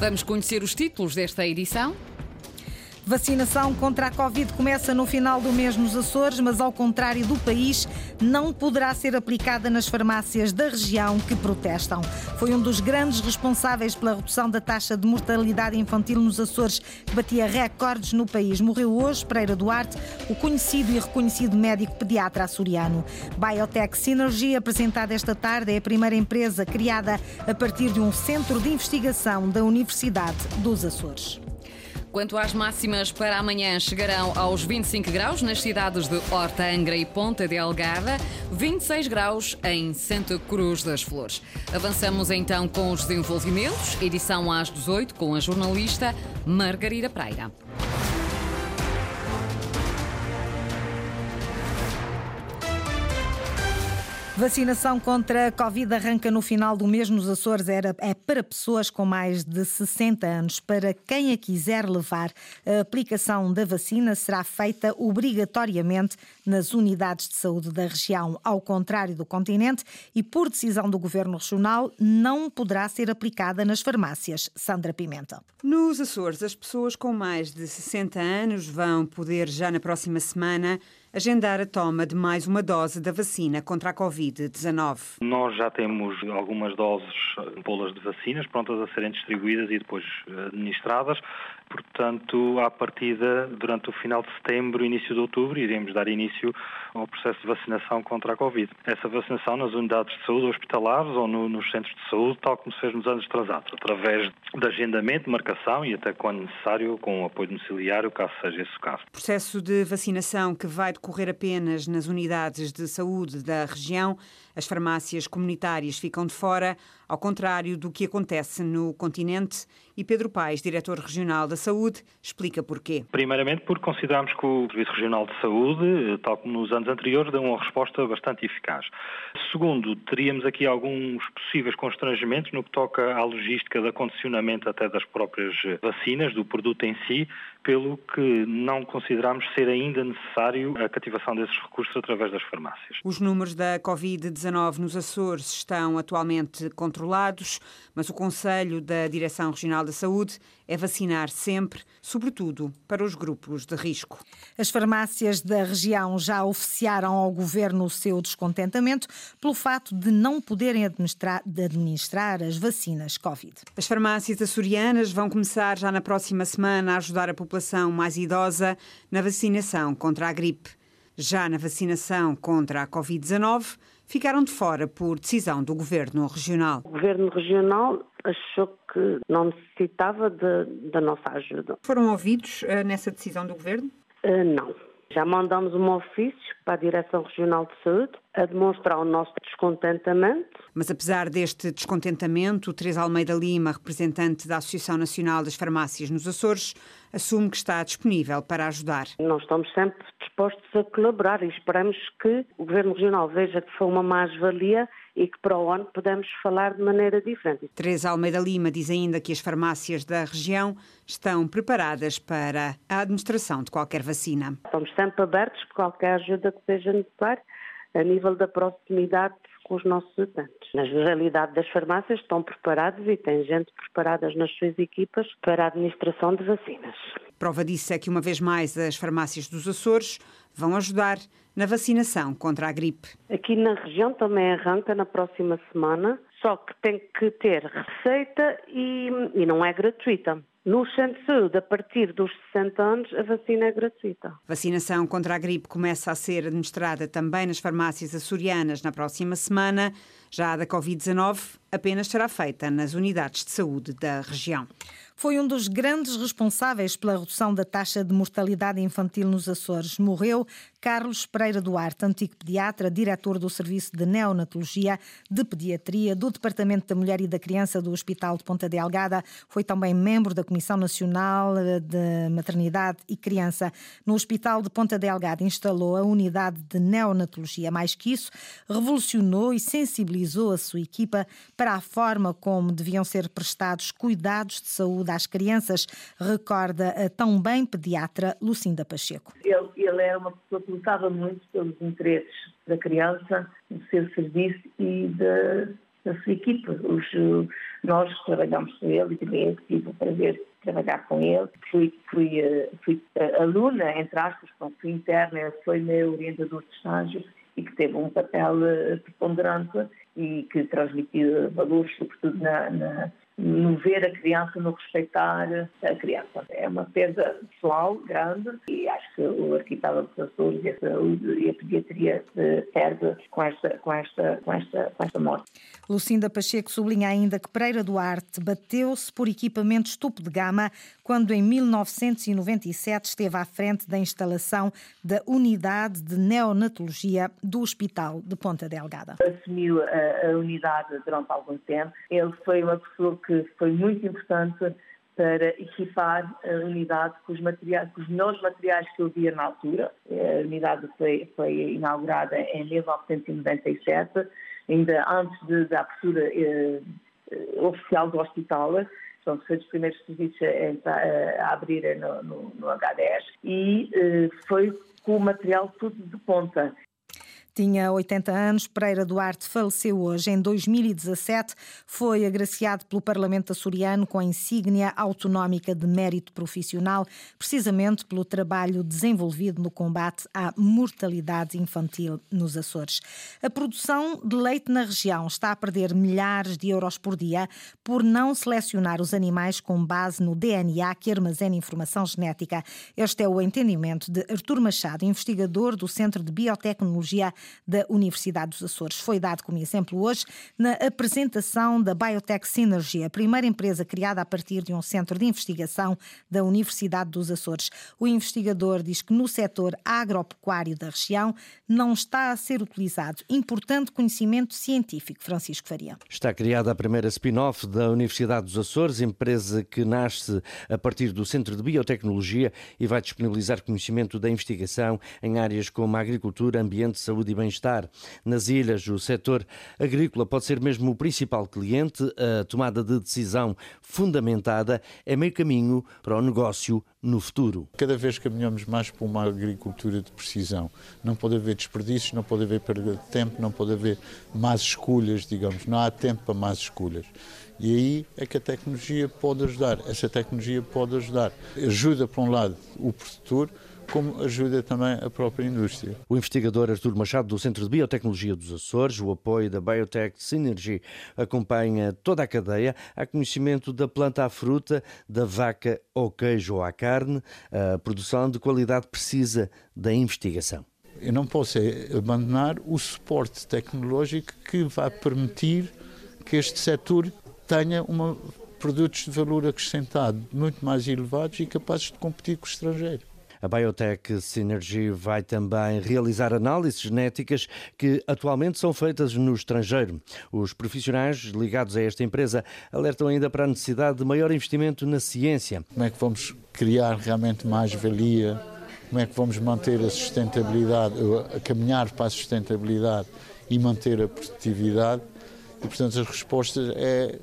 Vamos conhecer os títulos desta edição. Vacinação contra a Covid começa no final do mês nos Açores, mas ao contrário do país, não poderá ser aplicada nas farmácias da região que protestam. Foi um dos grandes responsáveis pela redução da taxa de mortalidade infantil nos Açores, que batia recordes no país. Morreu hoje Pereira Duarte, o conhecido e reconhecido médico pediatra açoriano. Biotech Synergy, apresentada esta tarde, é a primeira empresa criada a partir de um centro de investigação da Universidade dos Açores. Quanto às máximas para amanhã, chegarão aos 25 graus nas cidades de Horta, Angra e Ponta Delgada, 26 graus em Santa Cruz das Flores. Avançamos então com os desenvolvimentos, edição às 18 com a jornalista Margarida Pereira. Vacinação contra a Covid arranca no final do mês nos Açores. Era, é para pessoas com mais de 60 anos. Para quem a quiser levar, a aplicação da vacina será feita obrigatoriamente nas unidades de saúde da região, ao contrário do continente, e por decisão do Governo Regional, não poderá ser aplicada nas farmácias. Sandra Pimenta. Nos Açores, as pessoas com mais de 60 anos vão poder, já na próxima semana, agendar a toma de mais uma dose da vacina contra a Covid-19. Nós já temos algumas doses, bolas de vacinas prontas a serem distribuídas e depois administradas. Portanto, à partida, durante o final de setembro, início de outubro, iremos dar início ao processo de vacinação contra a Covid. Essa vacinação nas unidades de saúde hospitalares ou no, nos centros de saúde, tal como se fez nos anos atrasados, através de agendamento, marcação e até quando necessário, com o apoio domiciliário, caso seja esse o caso. Processo de vacinação que vai decorrer apenas nas unidades de saúde da região. As farmácias comunitárias ficam de fora, ao contrário do que acontece no continente. E Pedro Paes, diretor regional da Saúde, explica porquê. Primeiramente, porque consideramos que o Serviço Regional de Saúde, tal como nos anos anteriores, deu uma resposta bastante eficaz. Segundo, teríamos aqui alguns possíveis constrangimentos no que toca à logística de acondicionamento até das próprias vacinas, do produto em si, pelo que não consideramos ser ainda necessário a cativação desses recursos através das farmácias. Os números da Covid-19 nos Açores estão atualmente controlados, mas o Conselho da Direção Regional da Saúde é vacinar sempre, sobretudo para os grupos de risco. As farmácias da região já oficiaram ao governo o seu descontentamento pelo fato de não poderem administrar, de administrar as vacinas Covid. As farmácias açorianas vão começar já na próxima semana a ajudar a população mais idosa na vacinação contra a gripe. Já na vacinação contra a Covid-19, ficaram de fora por decisão do Governo Regional. O Governo Regional achou que não necessitava de, da nossa ajuda. Foram ouvidos uh, nessa decisão do Governo? Uh, não. Já mandamos um ofício para a Direção Regional de Saúde a demonstrar o nosso descontentamento. Mas apesar deste descontentamento, Teresa Almeida Lima, representante da Associação Nacional das Farmácias nos Açores, assume que está disponível para ajudar. Nós estamos sempre dispostos a colaborar e esperamos que o Governo Regional veja que foi uma mais-valia e que para o ano podemos falar de maneira diferente. Teresa Almeida Lima diz ainda que as farmácias da região estão preparadas para a administração de qualquer vacina. Estamos sempre abertos para qualquer ajuda que seja necessária a nível da proximidade com os nossos habitantes. Na realidade das farmácias estão preparados e têm gente preparada nas suas equipas para a administração de vacinas. Prova disso é que, uma vez mais, as farmácias dos Açores vão ajudar na vacinação contra a gripe. Aqui na região também arranca na próxima semana, só que tem que ter receita e, e não é gratuita. No centro de saúde, a partir dos 60 anos, a vacina é gratuita. Vacinação contra a gripe começa a ser administrada também nas farmácias açorianas na próxima semana. Já a da Covid-19 apenas será feita nas unidades de saúde da região foi um dos grandes responsáveis pela redução da taxa de mortalidade infantil nos Açores. Morreu Carlos Pereira Duarte, antigo pediatra, diretor do Serviço de Neonatologia de Pediatria do Departamento da Mulher e da Criança do Hospital de Ponta Delgada. Foi também membro da Comissão Nacional de Maternidade e Criança. No Hospital de Ponta Delgada instalou a unidade de neonatologia. Mais que isso, revolucionou e sensibilizou a sua equipa para a forma como deviam ser prestados cuidados de saúde às crianças, recorda a tão bem pediatra Lucinda Pacheco. Ele, ele era uma pessoa lutava muito pelos interesses da criança, do seu serviço e de, a sua equipa. Os, nós trabalhamos com ele e também tive o prazer de trabalhar com ele. Fui, fui, fui aluna, entre aspas, fui interna, ele foi meu orientador de estágio e que teve um papel preponderante e que transmitiu valores, sobretudo na, na no ver a criança, no respeitar a criança. É uma perda pessoal grande e acho que o Arquipelágo dos Açores e a saúde e a pediatria se perde com esta, com esta, com esta, com esta morte. Lucinda Pacheco sublinha ainda que Pereira Duarte bateu-se por equipamentos topo de gama quando em 1997 esteve à frente da instalação da unidade de neonatologia do Hospital de Ponta Delgada. Assumiu a, a unidade durante algum tempo. Ele foi uma pessoa que que foi muito importante para equipar a unidade com os, materiais, com os melhores materiais que havia na altura. A unidade foi, foi inaugurada em 1997, ainda antes de, da abertura eh, oficial do hospital. Portanto, foi dos primeiros serviços a, a, a abrir no, no, no, H10 e eh, foi com o material tudo de ponta. Tinha 80 anos, Pereira Duarte faleceu hoje. Em 2017, foi agraciado pelo Parlamento açoriano com a insígnia autonómica de mérito profissional, precisamente pelo trabalho desenvolvido no combate à mortalidade infantil nos Açores. A produção de leite na região está a perder milhares de euros por dia por não selecionar os animais com base no DNA que armazena informação genética. Este é o entendimento de Artur Machado, investigador do Centro de Biotecnologia da Universidade dos Açores. Foi dado como exemplo hoje na apresentação da Biotech Synergy, a primeira empresa criada a partir de um centro de investigação da Universidade dos Açores. O investigador diz que no setor agropecuário da região não está a ser utilizado importante conhecimento científico. Francisco Faria. Está criada a primeira spin-off da Universidade dos Açores, empresa que nasce a partir do Centro de Biotecnologia e vai disponibilizar conhecimento da investigação em áreas como agricultura, ambiente, saúde e bem-estar. Nas ilhas, o setor agrícola pode ser mesmo o principal cliente. A tomada de decisão fundamentada é meio caminho para o negócio no futuro. Cada vez caminhamos mais para uma agricultura de precisão. Não pode haver desperdícios, não pode haver perda de tempo, não pode haver más escolhas, digamos. Não há tempo para más escolhas. E aí é que a tecnologia pode ajudar. Essa tecnologia pode ajudar. Ajuda, por um lado, o produtor, como ajuda também a própria indústria. O investigador Artur Machado, do Centro de Biotecnologia dos Açores, o apoio da Biotech Synergy acompanha toda a cadeia. Há conhecimento da planta à fruta, da vaca ao queijo ou à carne. A produção de qualidade precisa da investigação. Eu não posso abandonar o suporte tecnológico que vai permitir que este setor tenha uma, produtos de valor acrescentado muito mais elevados e capazes de competir com o estrangeiro. A Biotech Synergy vai também realizar análises genéticas que atualmente são feitas no estrangeiro. Os profissionais ligados a esta empresa alertam ainda para a necessidade de maior investimento na ciência. Como é que vamos criar realmente mais valia? Como é que vamos manter a sustentabilidade, a caminhar para a sustentabilidade e manter a produtividade? E, portanto, as respostas é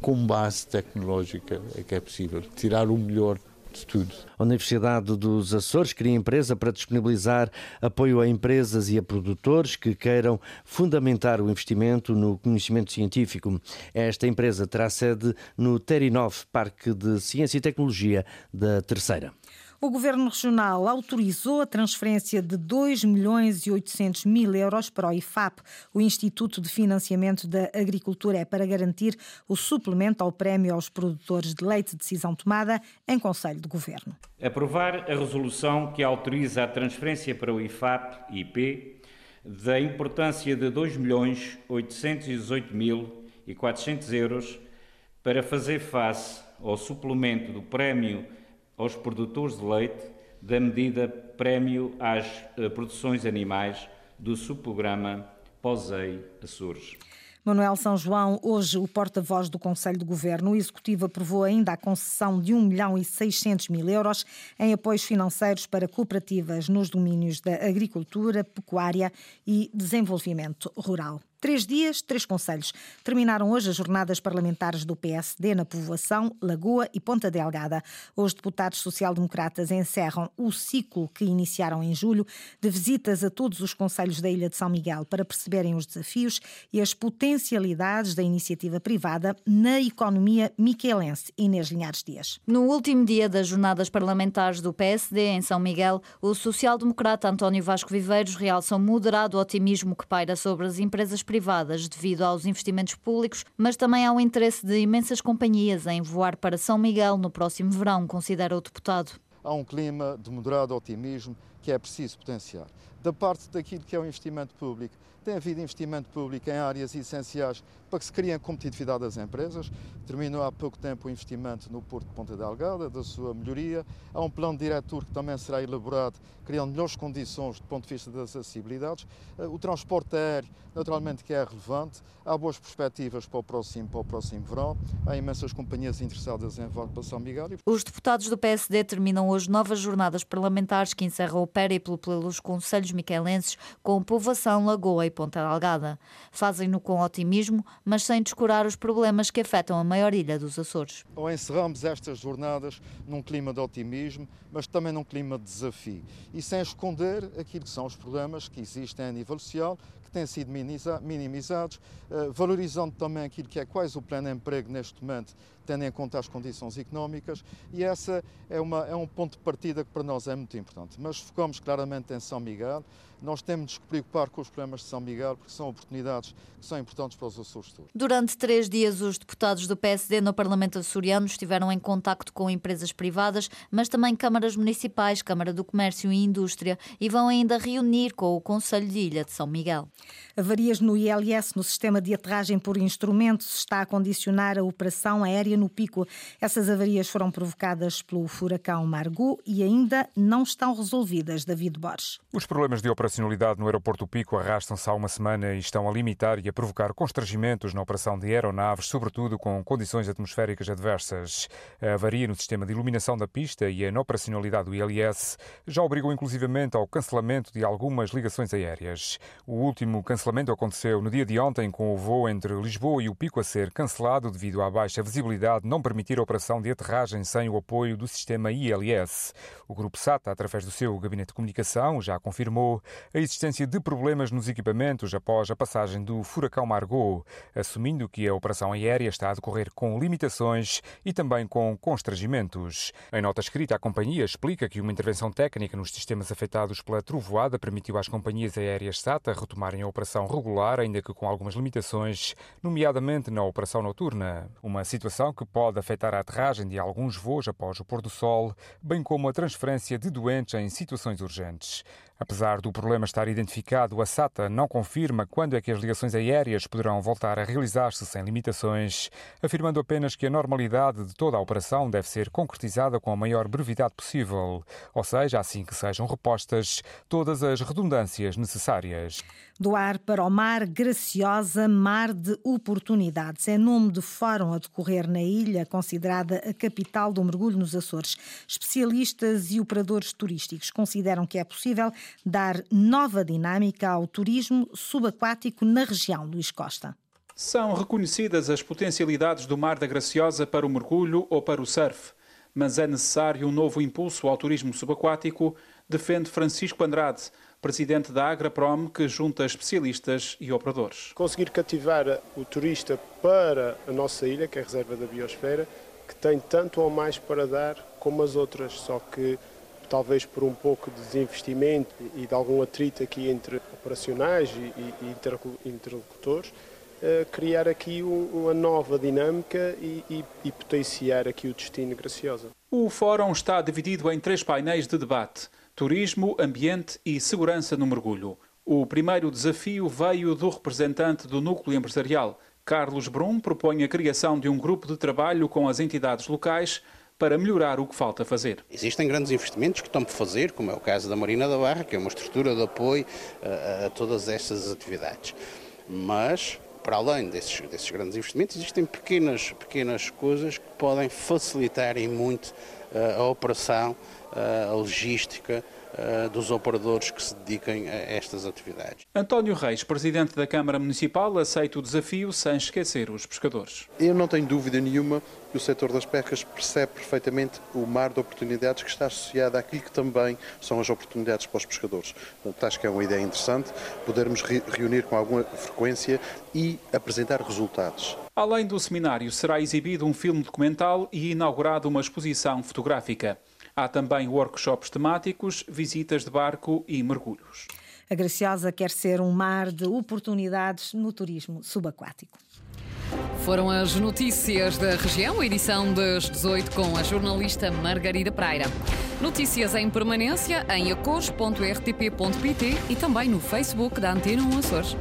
com base tecnológica é que é possível tirar o melhor de tudo. A Universidade dos Açores cria empresa para disponibilizar apoio a empresas e a produtores que queiram fundamentar o investimento no conhecimento científico. Esta empresa terá sede no Terinov, Parque de Ciência e Tecnologia da Terceira. O Governo Regional autorizou a transferência de 2 milhões e 800 mil euros para o IFAP, o Instituto de Financiamento da Agricultura. É para garantir o suplemento ao prémio aos produtores de leite de decisão tomada em Conselho de Governo. Aprovar a resolução que autoriza a transferência para o IFAP-IP da importância de 2 milhões 818 mil e 400 euros para fazer face ao suplemento do prémio aos produtores de leite da medida Prémio às eh, Produções Animais do subprograma POSEI Açores. Manuel São João, hoje o porta-voz do Conselho de Governo, o Executivo aprovou ainda a concessão de 1 milhão e 600 mil euros em apoios financeiros para cooperativas nos domínios da agricultura, pecuária e desenvolvimento rural. Três dias, três conselhos. Terminaram hoje as jornadas parlamentares do PSD na povoação, Lagoa e Ponta Delgada. Os deputados social-democratas encerram o ciclo que iniciaram em julho de visitas a todos os conselhos da Ilha de São Miguel para perceberem os desafios e as potencialidades da iniciativa privada na economia miquelense. Inês Linhares Dias. No último dia das jornadas parlamentares do PSD em São Miguel, o social-democrata António Vasco Viveiros realça um moderado otimismo que paira sobre as empresas privadas devido aos investimentos públicos, mas também ao interesse de imensas companhias em voar para São Miguel no próximo verão, considera o deputado. Há um clima de moderado otimismo que é preciso potenciar. Da parte daquilo que é o investimento público, tem havido investimento público em áreas essenciais para que se criem competitividade das empresas. Terminou há pouco tempo o investimento no Porto de Ponta Delgada, da sua melhoria. Há um plano diretor que também será elaborado, criando melhores condições do ponto de vista das acessibilidades. Eh, o transporte aéreo, naturalmente, que é relevante. Há boas perspectivas para o próximo, para o próximo verão. Há imensas companhias interessadas em voar para São Miguel. Os deputados do PSD terminam hoje novas jornadas parlamentares que encerram o périplo pelos conselhos miquelenses com povoação, Lagoa e Ponta Delgada. Fazem-no com otimismo, mas sem descurar os problemas que afetam a maior ilha dos Açores. Ou encerramos estas jornadas num clima de otimismo, mas também num clima de desafio. E sem esconder aquilo que são os problemas que existem a nível social, têm sido minimizados, eh, valorizando também aquilo que é quase o pleno emprego neste momento, tendo em conta as condições económicas, e essa é, uma, é um ponto de partida que para nós é muito importante. Mas focamos claramente em São Miguel, nós temos de nos preocupar com os problemas de São Miguel, porque são oportunidades que são importantes para os Açores todos. Durante três dias, os deputados do PSD no Parlamento açoriano estiveram em contacto com empresas privadas, mas também câmaras municipais, Câmara do Comércio e Indústria, e vão ainda reunir com o Conselho de Ilha de São Miguel. Avarias no ILS, no sistema de aterragem por instrumentos, está a condicionar a operação aérea no Pico. Essas avarias foram provocadas pelo furacão Margot e ainda não estão resolvidas. David Borges. Os problemas de operacionalidade no aeroporto Pico arrastam-se há uma semana e estão a limitar e a provocar constrangimentos na operação de aeronaves, sobretudo com condições atmosféricas adversas. A avaria no sistema de iluminação da pista e a inoperacionalidade do ILS já obrigou inclusivamente ao cancelamento de algumas ligações aéreas. O último cancelamento aconteceu no dia de ontem com o voo entre Lisboa e o Pico a ser cancelado devido à baixa visibilidade não permitir a operação de aterragem sem o apoio do sistema ILS. O grupo SATA, através do seu gabinete de comunicação, já confirmou a existência de problemas nos equipamentos após a passagem do furacão Margot, assumindo que a operação aérea está a decorrer com limitações e também com constrangimentos. Em nota escrita, a companhia explica que uma intervenção técnica nos sistemas afetados pela trovoada permitiu às companhias aéreas SATA retomarem a operação regular, ainda que com algumas limitações, nomeadamente na operação noturna. Uma situação que pode afetar a aterragem de alguns voos após o pôr do sol, bem como a transferência de doentes em situações urgentes. Apesar do problema estar identificado, a SATA não confirma quando é que as ligações aéreas poderão voltar a realizar-se sem limitações, afirmando apenas que a normalidade de toda a operação deve ser concretizada com a maior brevidade possível, ou seja, assim que sejam repostas todas as redundâncias necessárias. Do ar para o mar, graciosa mar de oportunidades. É nome de fórum a decorrer na ilha, considerada a capital do mergulho nos Açores. Especialistas e operadores turísticos consideram que é possível dar nova dinâmica ao turismo subaquático na região, Luís Costa. São reconhecidas as potencialidades do Mar da Graciosa para o mergulho ou para o surf, mas é necessário um novo impulso ao turismo subaquático, defende Francisco Andrade, presidente da Agraprom, que junta especialistas e operadores. Conseguir cativar o turista para a nossa ilha, que é a reserva da biosfera, que tem tanto ou mais para dar como as outras, só que talvez por um pouco de desinvestimento e de algum atrito aqui entre operacionais e, interlocutores, uh, criar aqui uma nova dinâmica e, e, e potenciar aqui o destino Graciosa. O fórum está dividido em três painéis de debate: turismo, ambiente e segurança no mergulho. O primeiro desafio veio do representante do núcleo empresarial. Carlos Brum propõe a criação de um grupo de trabalho com as entidades locais para melhorar o que falta fazer. Existem grandes investimentos que estão por fazer, como é o caso da Marina da Barra, que é uma estrutura de apoio a, a todas estas atividades. Mas, para além desses, desses, grandes investimentos, existem pequenas, pequenas coisas que podem facilitar em muito a operação, a logística, uh, dos operadores que se dediquem a estas atividades. António Reis, presidente da Câmara Municipal, aceita o desafio sem esquecer os pescadores. Eu não tenho dúvida nenhuma que o setor das pescas percebe perfeitamente o mar de oportunidades que está associado àquilo que também são as oportunidades para os pescadores. Portanto, acho que é uma ideia interessante podermos reunir com alguma frequência e apresentar resultados. Além do seminário, será exibido um filme documental e inaugurada uma exposição fotográfica. Há também workshops temáticos, visitas de barco e mergulhos. A Graciosa quer ser um mar de oportunidades no turismo subaquático. Foram as notícias da região, edição das 18 com a jornalista Margarida Praira. Notícias em permanência em acores.rtp.pt e também no Facebook da Antena 1 Açores.